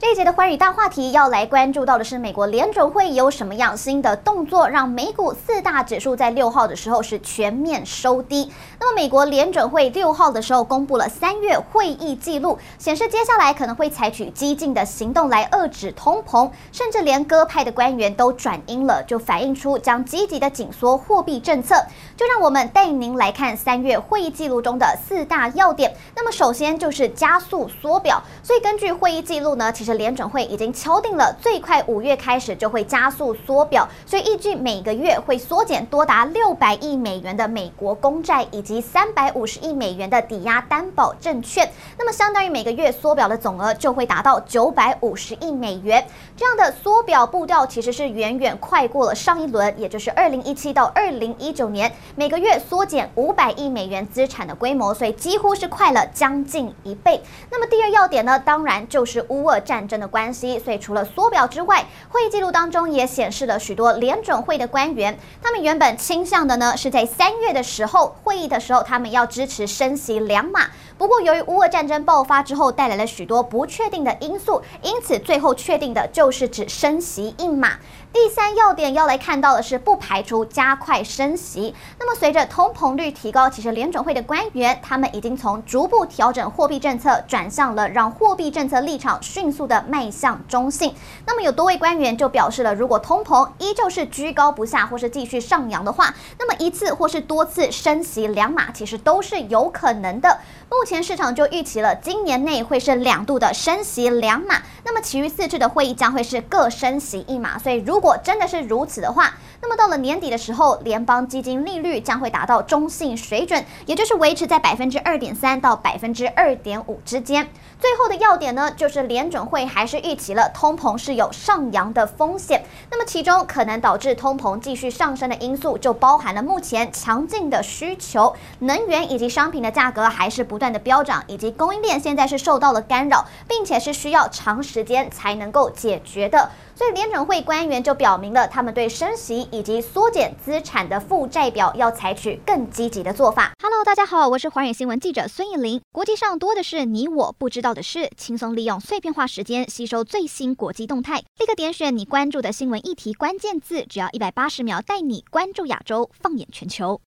这一节的寰宇大话题要来关注到的是，美国联准会有什么样新的动作，让美股四大指数在六号的时候是全面收低。那么，美国联准会六号的时候公布了三月会议记录，显示接下来可能会采取激进的行动来遏制通膨，甚至连鸽派的官员都转阴了，就反映出将积极的紧缩货币政策。就让我们带您来看三月会议记录中的四大要点。那么，首先就是加速缩表，所以根据会议记录呢，其实。联准会已经敲定了，最快五月开始就会加速缩表，所以预计每个月会缩减多达六百亿美元的美国公债以及三百五十亿美元的抵押担保证券。那么，相当于每个月缩表的总额就会达到九百五十亿美元。这样的缩表步调其实是远远快过了上一轮，也就是二零一七到二零一九年每个月缩减五百亿美元资产的规模，所以几乎是快了将近一倍。那么，第二要点呢，当然就是乌俄战。战争的关系，所以除了缩表之外，会议记录当中也显示了许多联准会的官员，他们原本倾向的呢是在三月的时候会议的时候，他们要支持升息两码。不过由于乌俄战争爆发之后带来了许多不确定的因素，因此最后确定的就是只升息一码。第三要点要来看到的是，不排除加快升息。那么随着通膨率提高，其实联准会的官员他们已经从逐步调整货币政策，转向了让货币政策立场迅速的迈向中性。那么有多位官员就表示了，如果通膨依旧是居高不下，或是继续上扬的话，那么一次或是多次升息两码，其实都是有可能的。目前市场就预期了今年内会是两度的升息两码，那么其余四次的会议将会是各升息一码。所以如果真的是如此的话，那么到了年底的时候，联邦基金利率将会达到中性水准，也就是维持在百分之二点三到百分之二点五之间。最后的要点呢，就是联准会还是预期了通膨是有上扬的风险。那么其中可能导致通膨继续上升的因素，就包含了目前强劲的需求，能源以及商品的价格还是不断的飙涨，以及供应链现在是受到了干扰，并且是需要长时间才能够解决的。所以联准会官员就表明了，他们对升息以及缩减资产的负债表要采取更积极的做法。Hello，大家好，我是寰宇新闻记者孙艺林。国际上多的是你我不知道的事，轻松利用碎片化时间吸收最新国际动态，立刻点选你关注的新闻议题关键字，只要一百八十秒，带你关注亚洲，放眼全球。